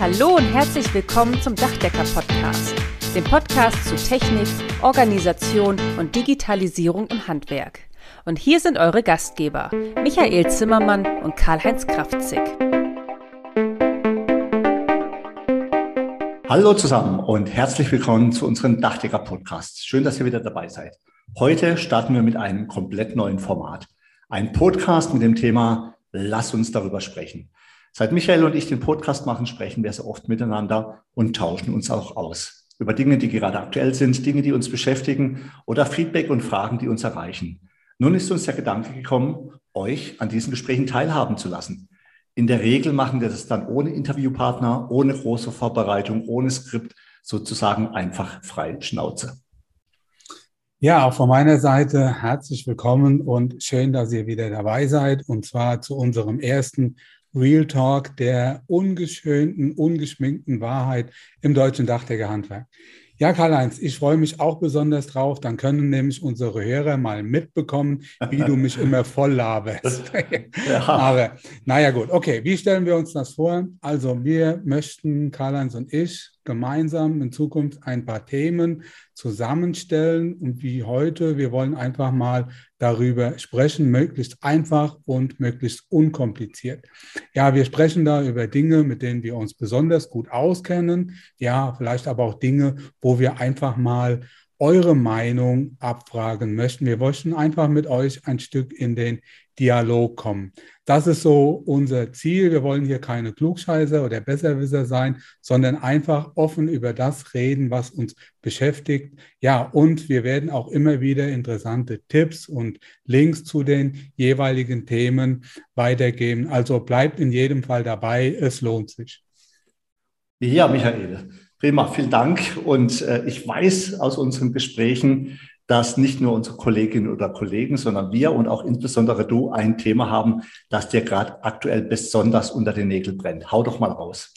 Hallo und herzlich willkommen zum Dachdecker-Podcast, dem Podcast zu Technik, Organisation und Digitalisierung im Handwerk. Und hier sind eure Gastgeber, Michael Zimmermann und Karl-Heinz Kraftzig. Hallo zusammen und herzlich willkommen zu unserem Dachdecker-Podcast. Schön, dass ihr wieder dabei seid. Heute starten wir mit einem komplett neuen Format. Ein Podcast mit dem Thema Lass uns darüber sprechen. Seit Michael und ich den Podcast machen, sprechen wir sehr oft miteinander und tauschen uns auch aus. Über Dinge, die gerade aktuell sind, Dinge, die uns beschäftigen oder Feedback und Fragen, die uns erreichen. Nun ist uns der Gedanke gekommen, euch an diesen Gesprächen teilhaben zu lassen. In der Regel machen wir das dann ohne Interviewpartner, ohne große Vorbereitung, ohne Skript, sozusagen einfach frei Schnauze. Ja, auch von meiner Seite herzlich willkommen und schön, dass ihr wieder dabei seid und zwar zu unserem ersten Real Talk der ungeschönten, ungeschminkten Wahrheit im deutschen Dachdeckerhandwerk. Ja, Karl-Heinz, ich freue mich auch besonders drauf. Dann können nämlich unsere Hörer mal mitbekommen, wie du mich immer voll laberst. ja. Aber naja, gut. Okay, wie stellen wir uns das vor? Also, wir möchten, Karl-Heinz und ich, gemeinsam in Zukunft ein paar Themen zusammenstellen und wie heute, wir wollen einfach mal darüber sprechen, möglichst einfach und möglichst unkompliziert. Ja, wir sprechen da über Dinge, mit denen wir uns besonders gut auskennen, ja, vielleicht aber auch Dinge, wo wir einfach mal eure Meinung abfragen möchten. Wir möchten einfach mit euch ein Stück in den Dialog kommen. Das ist so unser Ziel. Wir wollen hier keine Klugscheißer oder Besserwisser sein, sondern einfach offen über das reden, was uns beschäftigt. Ja, und wir werden auch immer wieder interessante Tipps und Links zu den jeweiligen Themen weitergeben. Also bleibt in jedem Fall dabei. Es lohnt sich. Ja, Michael. Prima, vielen Dank. Und äh, ich weiß aus unseren Gesprächen, dass nicht nur unsere Kolleginnen oder Kollegen, sondern wir und auch insbesondere du ein Thema haben, das dir gerade aktuell besonders unter den Nägeln brennt. Hau doch mal raus.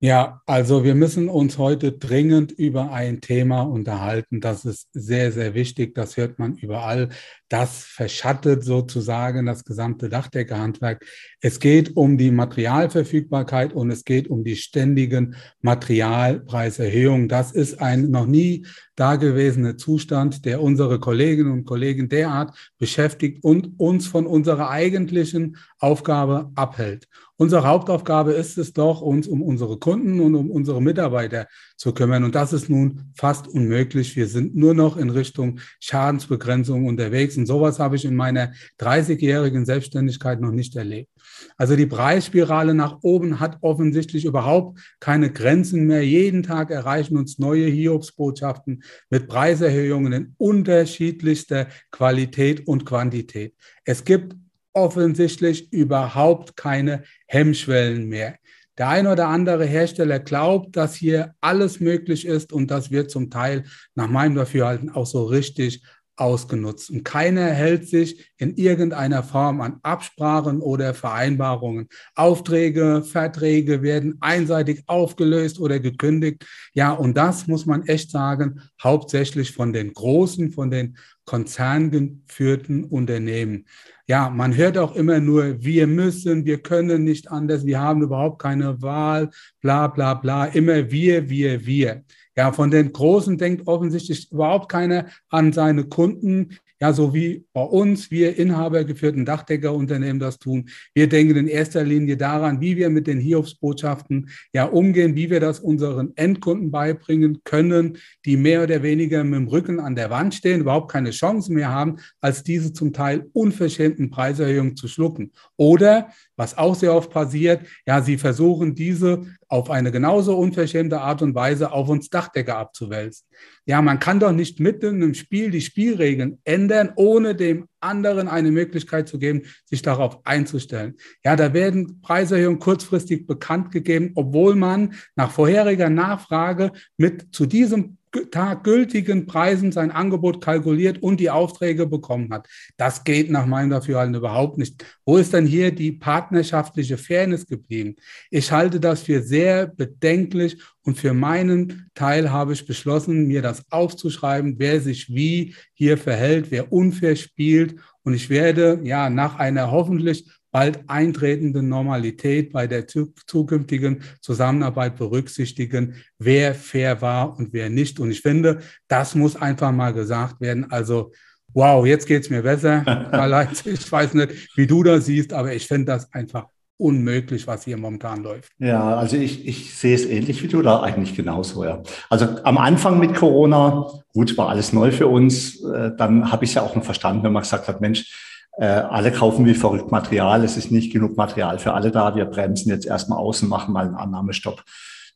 Ja, also wir müssen uns heute dringend über ein Thema unterhalten. Das ist sehr, sehr wichtig. Das hört man überall. Das verschattet sozusagen das gesamte Dachdeckerhandwerk. Es geht um die Materialverfügbarkeit und es geht um die ständigen Materialpreiserhöhungen. Das ist ein noch nie dagewesener Zustand, der unsere Kolleginnen und Kollegen derart beschäftigt und uns von unserer eigentlichen Aufgabe abhält. Unsere Hauptaufgabe ist es doch, uns um unsere Kunden und um unsere Mitarbeiter zu kümmern. Und das ist nun fast unmöglich. Wir sind nur noch in Richtung Schadensbegrenzung unterwegs. Und sowas habe ich in meiner 30-jährigen Selbstständigkeit noch nicht erlebt. Also die Preisspirale nach oben hat offensichtlich überhaupt keine Grenzen mehr. Jeden Tag erreichen uns neue Hiobsbotschaften mit Preiserhöhungen in unterschiedlichster Qualität und Quantität. Es gibt offensichtlich überhaupt keine Hemmschwellen mehr. Der ein oder andere Hersteller glaubt, dass hier alles möglich ist und das wird zum Teil nach meinem Dafürhalten auch so richtig ausgenutzt. Und keiner hält sich in irgendeiner Form an Absprachen oder Vereinbarungen. Aufträge, Verträge werden einseitig aufgelöst oder gekündigt. Ja, und das muss man echt sagen, hauptsächlich von den großen, von den konzerngeführten Unternehmen ja, man hört auch immer nur, wir müssen, wir können nicht anders, wir haben überhaupt keine Wahl, bla bla bla, immer wir, wir, wir. Ja, von den Großen denkt offensichtlich überhaupt keiner an seine Kunden, ja, so wie bei uns, wir inhabergeführten Dachdeckerunternehmen das tun. Wir denken in erster Linie daran, wie wir mit den Hiobsbotschaften ja umgehen, wie wir das unseren Endkunden beibringen können, die mehr oder weniger mit dem Rücken an der Wand stehen, überhaupt keine Chance mehr haben, als diese zum Teil unverschämten Preiserhöhungen zu schlucken. Oder, was auch sehr oft passiert, ja, sie versuchen diese auf eine genauso unverschämte Art und Weise auf uns Dachdecker abzuwälzen. Ja, man kann doch nicht mitten im Spiel die Spielregeln ändern, ohne dem anderen eine Möglichkeit zu geben, sich darauf einzustellen. Ja, da werden Preiserhöhungen kurzfristig bekannt gegeben, obwohl man nach vorheriger Nachfrage mit zu diesem Tag gültigen Preisen sein Angebot kalkuliert und die Aufträge bekommen hat. Das geht nach meinem Dafürhalten überhaupt nicht. Wo ist denn hier die partnerschaftliche Fairness geblieben? Ich halte das für sehr bedenklich und für meinen Teil habe ich beschlossen, mir das aufzuschreiben, wer sich wie hier verhält, wer unfair spielt. Und ich werde ja nach einer hoffentlich bald eintretende Normalität bei der zukünftigen Zusammenarbeit berücksichtigen, wer fair war und wer nicht. Und ich finde, das muss einfach mal gesagt werden. Also wow, jetzt geht es mir besser. ich weiß nicht, wie du das siehst, aber ich finde das einfach unmöglich, was hier momentan läuft. Ja, also ich, ich sehe es ähnlich wie du da eigentlich genauso, ja. Also am Anfang mit Corona, gut, war alles neu für uns. Äh, dann habe ich es ja auch noch verstanden, wenn man gesagt hat, Mensch, äh, alle kaufen wie verrückt Material, es ist nicht genug Material für alle da, wir bremsen jetzt erstmal aus und machen mal einen Annahmestopp.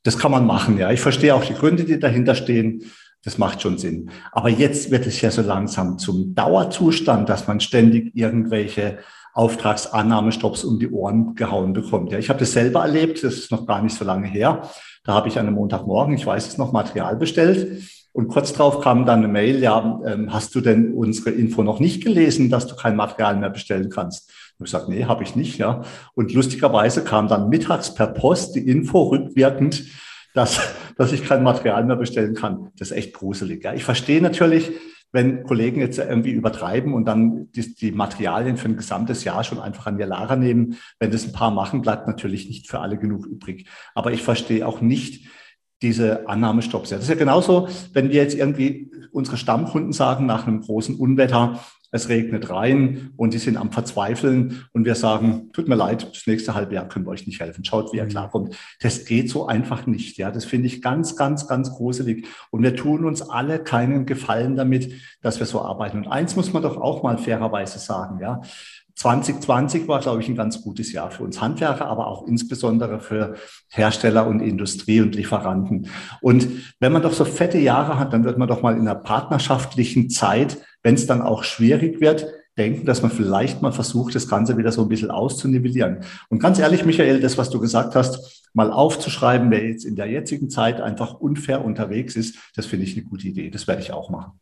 Das kann man machen, ja. Ich verstehe auch die Gründe, die dahinter stehen. Das macht schon Sinn. Aber jetzt wird es ja so langsam zum Dauerzustand, dass man ständig irgendwelche Auftragsannahmestopps um die Ohren gehauen bekommt. Ja, ich habe das selber erlebt, das ist noch gar nicht so lange her. Da habe ich an einem Montagmorgen, ich weiß es noch, Material bestellt. Und kurz darauf kam dann eine Mail, ja, ähm, hast du denn unsere Info noch nicht gelesen, dass du kein Material mehr bestellen kannst? Und ich sage, nee, habe ich nicht, ja. Und lustigerweise kam dann mittags per Post die Info rückwirkend, dass, dass ich kein Material mehr bestellen kann. Das ist echt gruselig. Ja. Ich verstehe natürlich, wenn Kollegen jetzt irgendwie übertreiben und dann die, die, Materialien für ein gesamtes Jahr schon einfach an ihr Lager nehmen. Wenn das ein paar machen, bleibt natürlich nicht für alle genug übrig. Aber ich verstehe auch nicht diese Annahmestopps. Ja, das ist ja genauso, wenn wir jetzt irgendwie unsere Stammkunden sagen, nach einem großen Unwetter, es regnet rein und die sind am Verzweifeln und wir sagen, tut mir leid, das nächste halbe Jahr können wir euch nicht helfen. Schaut, wie ihr mhm. klarkommt. Das geht so einfach nicht. Ja, das finde ich ganz, ganz, ganz gruselig. Und wir tun uns alle keinen Gefallen damit, dass wir so arbeiten. Und eins muss man doch auch mal fairerweise sagen, ja. 2020 war, glaube ich, ein ganz gutes Jahr für uns Handwerker, aber auch insbesondere für Hersteller und Industrie und Lieferanten. Und wenn man doch so fette Jahre hat, dann wird man doch mal in einer partnerschaftlichen Zeit wenn es dann auch schwierig wird, denken, dass man vielleicht mal versucht, das Ganze wieder so ein bisschen auszunivellieren. Und ganz ehrlich, Michael, das, was du gesagt hast, mal aufzuschreiben, wer jetzt in der jetzigen Zeit einfach unfair unterwegs ist, das finde ich eine gute Idee. Das werde ich auch machen.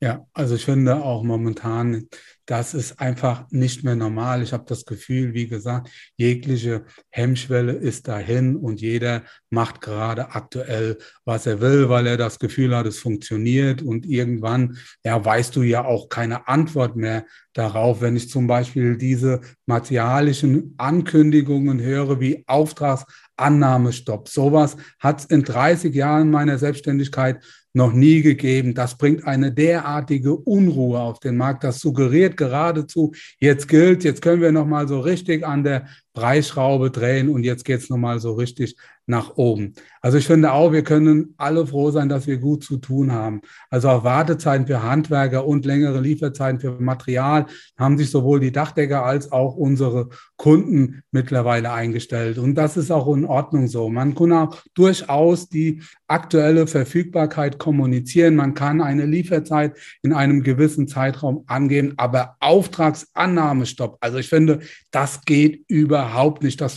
Ja, also ich finde auch momentan, das ist einfach nicht mehr normal. Ich habe das Gefühl, wie gesagt, jegliche Hemmschwelle ist dahin und jeder macht gerade aktuell, was er will, weil er das Gefühl hat, es funktioniert und irgendwann, ja, weißt du ja auch keine Antwort mehr darauf, wenn ich zum Beispiel diese materialischen Ankündigungen höre, wie Auftragsannahmestopp. Sowas hat es in 30 Jahren meiner Selbstständigkeit noch nie gegeben. Das bringt eine derartige Unruhe auf den Markt. Das suggeriert geradezu, jetzt gilt, jetzt können wir noch mal so richtig an der Preisschraube drehen und jetzt geht es nochmal so richtig nach oben. Also ich finde auch, wir können alle froh sein, dass wir gut zu tun haben. Also auch Wartezeiten für Handwerker und längere Lieferzeiten für Material haben sich sowohl die Dachdecker als auch unsere Kunden mittlerweile eingestellt. Und das ist auch in Ordnung so. Man kann auch durchaus die aktuelle Verfügbarkeit kommunizieren. Man kann eine Lieferzeit in einem gewissen Zeitraum angeben, aber Auftragsannahmestopp. Also ich finde, das geht über überhaupt nicht. Das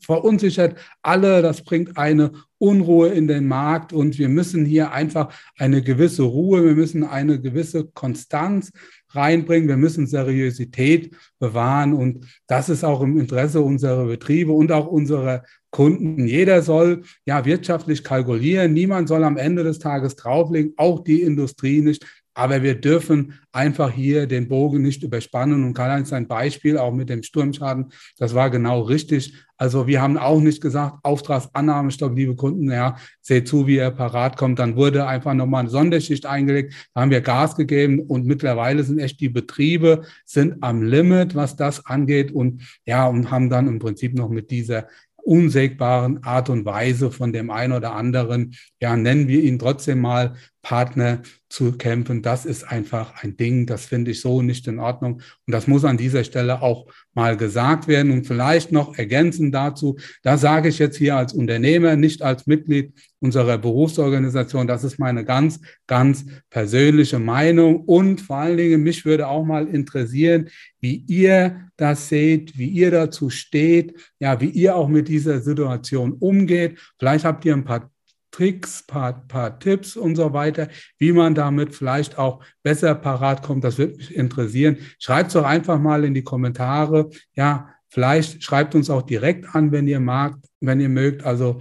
verunsichert alle, das bringt eine Unruhe in den Markt und wir müssen hier einfach eine gewisse Ruhe, wir müssen eine gewisse Konstanz reinbringen, wir müssen Seriosität bewahren und das ist auch im Interesse unserer Betriebe und auch unserer Kunden. Jeder soll ja wirtschaftlich kalkulieren, niemand soll am Ende des Tages drauflegen, auch die Industrie nicht. Aber wir dürfen einfach hier den Bogen nicht überspannen. Und Karl-Heinz, ein Beispiel auch mit dem Sturmschaden, das war genau richtig. Also wir haben auch nicht gesagt, Auftragsannahmestopp, liebe Kunden, ja, seht zu, wie ihr parat kommt. Dann wurde einfach nochmal eine Sonderschicht eingelegt, da haben wir Gas gegeben und mittlerweile sind echt die Betriebe sind am Limit, was das angeht und ja, und haben dann im Prinzip noch mit dieser unsägbaren Art und Weise von dem einen oder anderen, ja, nennen wir ihn trotzdem mal Partner zu kämpfen. Das ist einfach ein Ding, das finde ich so nicht in Ordnung. Und das muss an dieser Stelle auch mal gesagt werden. Und vielleicht noch ergänzend dazu, da sage ich jetzt hier als Unternehmer, nicht als Mitglied unserer Berufsorganisation, das ist meine ganz, ganz persönliche Meinung. Und vor allen Dingen, mich würde auch mal interessieren, wie ihr das seht, wie ihr dazu steht, ja, wie ihr auch mit dieser Situation umgeht. Vielleicht habt ihr ein paar Tricks, paar, paar Tipps und so weiter, wie man damit vielleicht auch besser parat kommt. Das würde mich interessieren. Schreibt es doch einfach mal in die Kommentare. Ja, vielleicht schreibt uns auch direkt an, wenn ihr mag, wenn ihr mögt. Also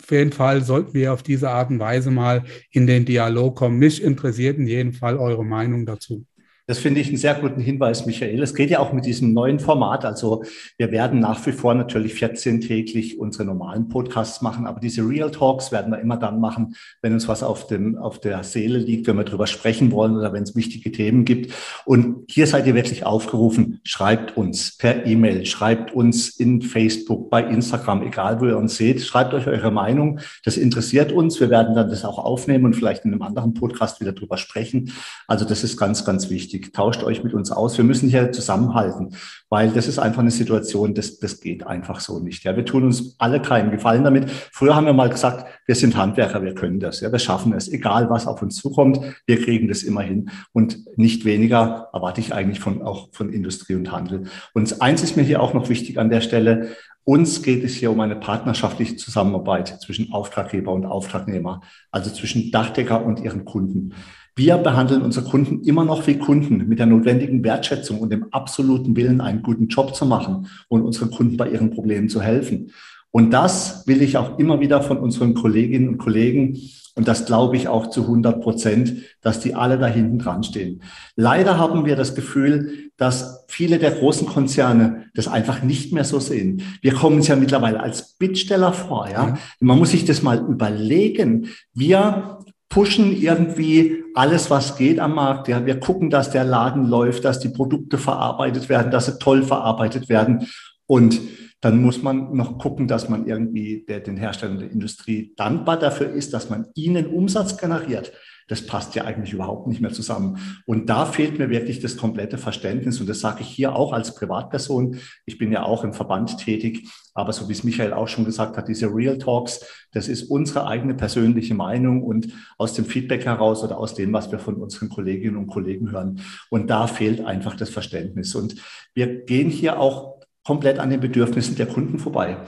auf jeden Fall sollten wir auf diese Art und Weise mal in den Dialog kommen. Mich interessiert in jedem Fall eure Meinung dazu. Das finde ich einen sehr guten Hinweis, Michael. Es geht ja auch mit diesem neuen Format. Also wir werden nach wie vor natürlich 14 täglich unsere normalen Podcasts machen, aber diese Real Talks werden wir immer dann machen, wenn uns was auf, dem, auf der Seele liegt, wenn wir darüber sprechen wollen oder wenn es wichtige Themen gibt. Und hier seid ihr wirklich aufgerufen, schreibt uns per E-Mail, schreibt uns in Facebook, bei Instagram, egal wo ihr uns seht, schreibt euch eure Meinung. Das interessiert uns. Wir werden dann das auch aufnehmen und vielleicht in einem anderen Podcast wieder drüber sprechen. Also das ist ganz, ganz wichtig wichtig. Tauscht euch mit uns aus. Wir müssen hier zusammenhalten, weil das ist einfach eine Situation, das, das geht einfach so nicht. Ja, wir tun uns alle keinen Gefallen damit. Früher haben wir mal gesagt, wir sind Handwerker, wir können das. Ja, wir schaffen es, egal was auf uns zukommt. Wir kriegen das immer hin. Und nicht weniger erwarte ich eigentlich von, auch von Industrie und Handel. Und eins ist mir hier auch noch wichtig an der Stelle. Uns geht es hier um eine partnerschaftliche Zusammenarbeit zwischen Auftraggeber und Auftragnehmer, also zwischen Dachdecker und ihren Kunden. Wir behandeln unsere Kunden immer noch wie Kunden mit der notwendigen Wertschätzung und dem absoluten Willen, einen guten Job zu machen und unseren Kunden bei ihren Problemen zu helfen. Und das will ich auch immer wieder von unseren Kolleginnen und Kollegen und das glaube ich auch zu 100 Prozent, dass die alle da hinten dran stehen. Leider haben wir das Gefühl, dass viele der großen Konzerne das einfach nicht mehr so sehen. Wir kommen es ja mittlerweile als Bittsteller vor, ja. ja. Man muss sich das mal überlegen. Wir pushen irgendwie alles, was geht am Markt. Ja, wir gucken, dass der Laden läuft, dass die Produkte verarbeitet werden, dass sie toll verarbeitet werden. Und dann muss man noch gucken, dass man irgendwie der, den Herstellern der Industrie dankbar dafür ist, dass man ihnen Umsatz generiert das passt ja eigentlich überhaupt nicht mehr zusammen. Und da fehlt mir wirklich das komplette Verständnis. Und das sage ich hier auch als Privatperson. Ich bin ja auch im Verband tätig. Aber so wie es Michael auch schon gesagt hat, diese Real Talks, das ist unsere eigene persönliche Meinung und aus dem Feedback heraus oder aus dem, was wir von unseren Kolleginnen und Kollegen hören. Und da fehlt einfach das Verständnis. Und wir gehen hier auch komplett an den Bedürfnissen der Kunden vorbei.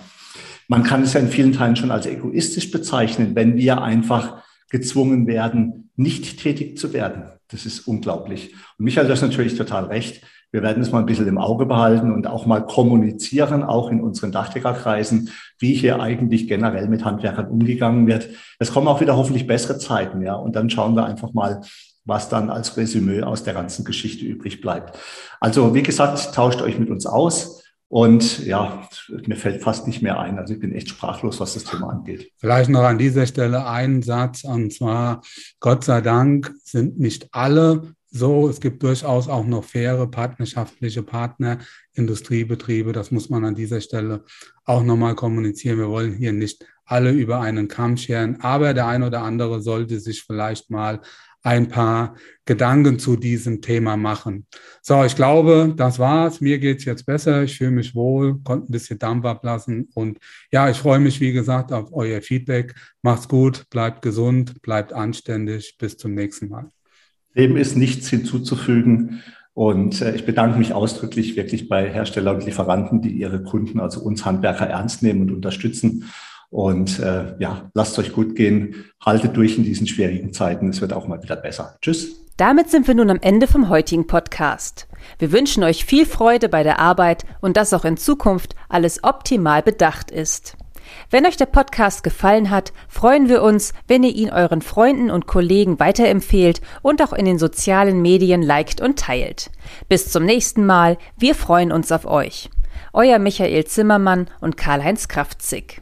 Man kann es ja in vielen Teilen schon als egoistisch bezeichnen, wenn wir einfach gezwungen werden, nicht tätig zu werden. Das ist unglaublich. Und Michael hat natürlich total recht. Wir werden es mal ein bisschen im Auge behalten und auch mal kommunizieren, auch in unseren Dachdeckerkreisen, wie hier eigentlich generell mit Handwerkern umgegangen wird. Es kommen auch wieder hoffentlich bessere Zeiten, ja. Und dann schauen wir einfach mal, was dann als Resümee aus der ganzen Geschichte übrig bleibt. Also, wie gesagt, tauscht euch mit uns aus. Und ja, mir fällt fast nicht mehr ein. Also ich bin echt sprachlos, was das Thema angeht. Vielleicht noch an dieser Stelle einen Satz, und zwar, Gott sei Dank sind nicht alle so. Es gibt durchaus auch noch faire partnerschaftliche Partner, Industriebetriebe. Das muss man an dieser Stelle auch nochmal kommunizieren. Wir wollen hier nicht alle über einen Kamm scheren, aber der ein oder andere sollte sich vielleicht mal ein paar Gedanken zu diesem Thema machen. So, ich glaube, das war's. Mir geht's jetzt besser. Ich fühle mich wohl, konnte ein bisschen Dampf ablassen. Und ja, ich freue mich, wie gesagt, auf euer Feedback. Macht's gut, bleibt gesund, bleibt anständig. Bis zum nächsten Mal. Dem ist nichts hinzuzufügen. Und äh, ich bedanke mich ausdrücklich wirklich bei Herstellern und Lieferanten, die ihre Kunden, also uns Handwerker, ernst nehmen und unterstützen. Und äh, ja, lasst euch gut gehen, haltet durch in diesen schwierigen Zeiten. Es wird auch mal wieder besser. Tschüss. Damit sind wir nun am Ende vom heutigen Podcast. Wir wünschen euch viel Freude bei der Arbeit und dass auch in Zukunft alles optimal bedacht ist. Wenn euch der Podcast gefallen hat, freuen wir uns, wenn ihr ihn euren Freunden und Kollegen weiterempfehlt und auch in den sozialen Medien liked und teilt. Bis zum nächsten Mal, wir freuen uns auf euch. Euer Michael Zimmermann und Karl-Heinz Kraftzig.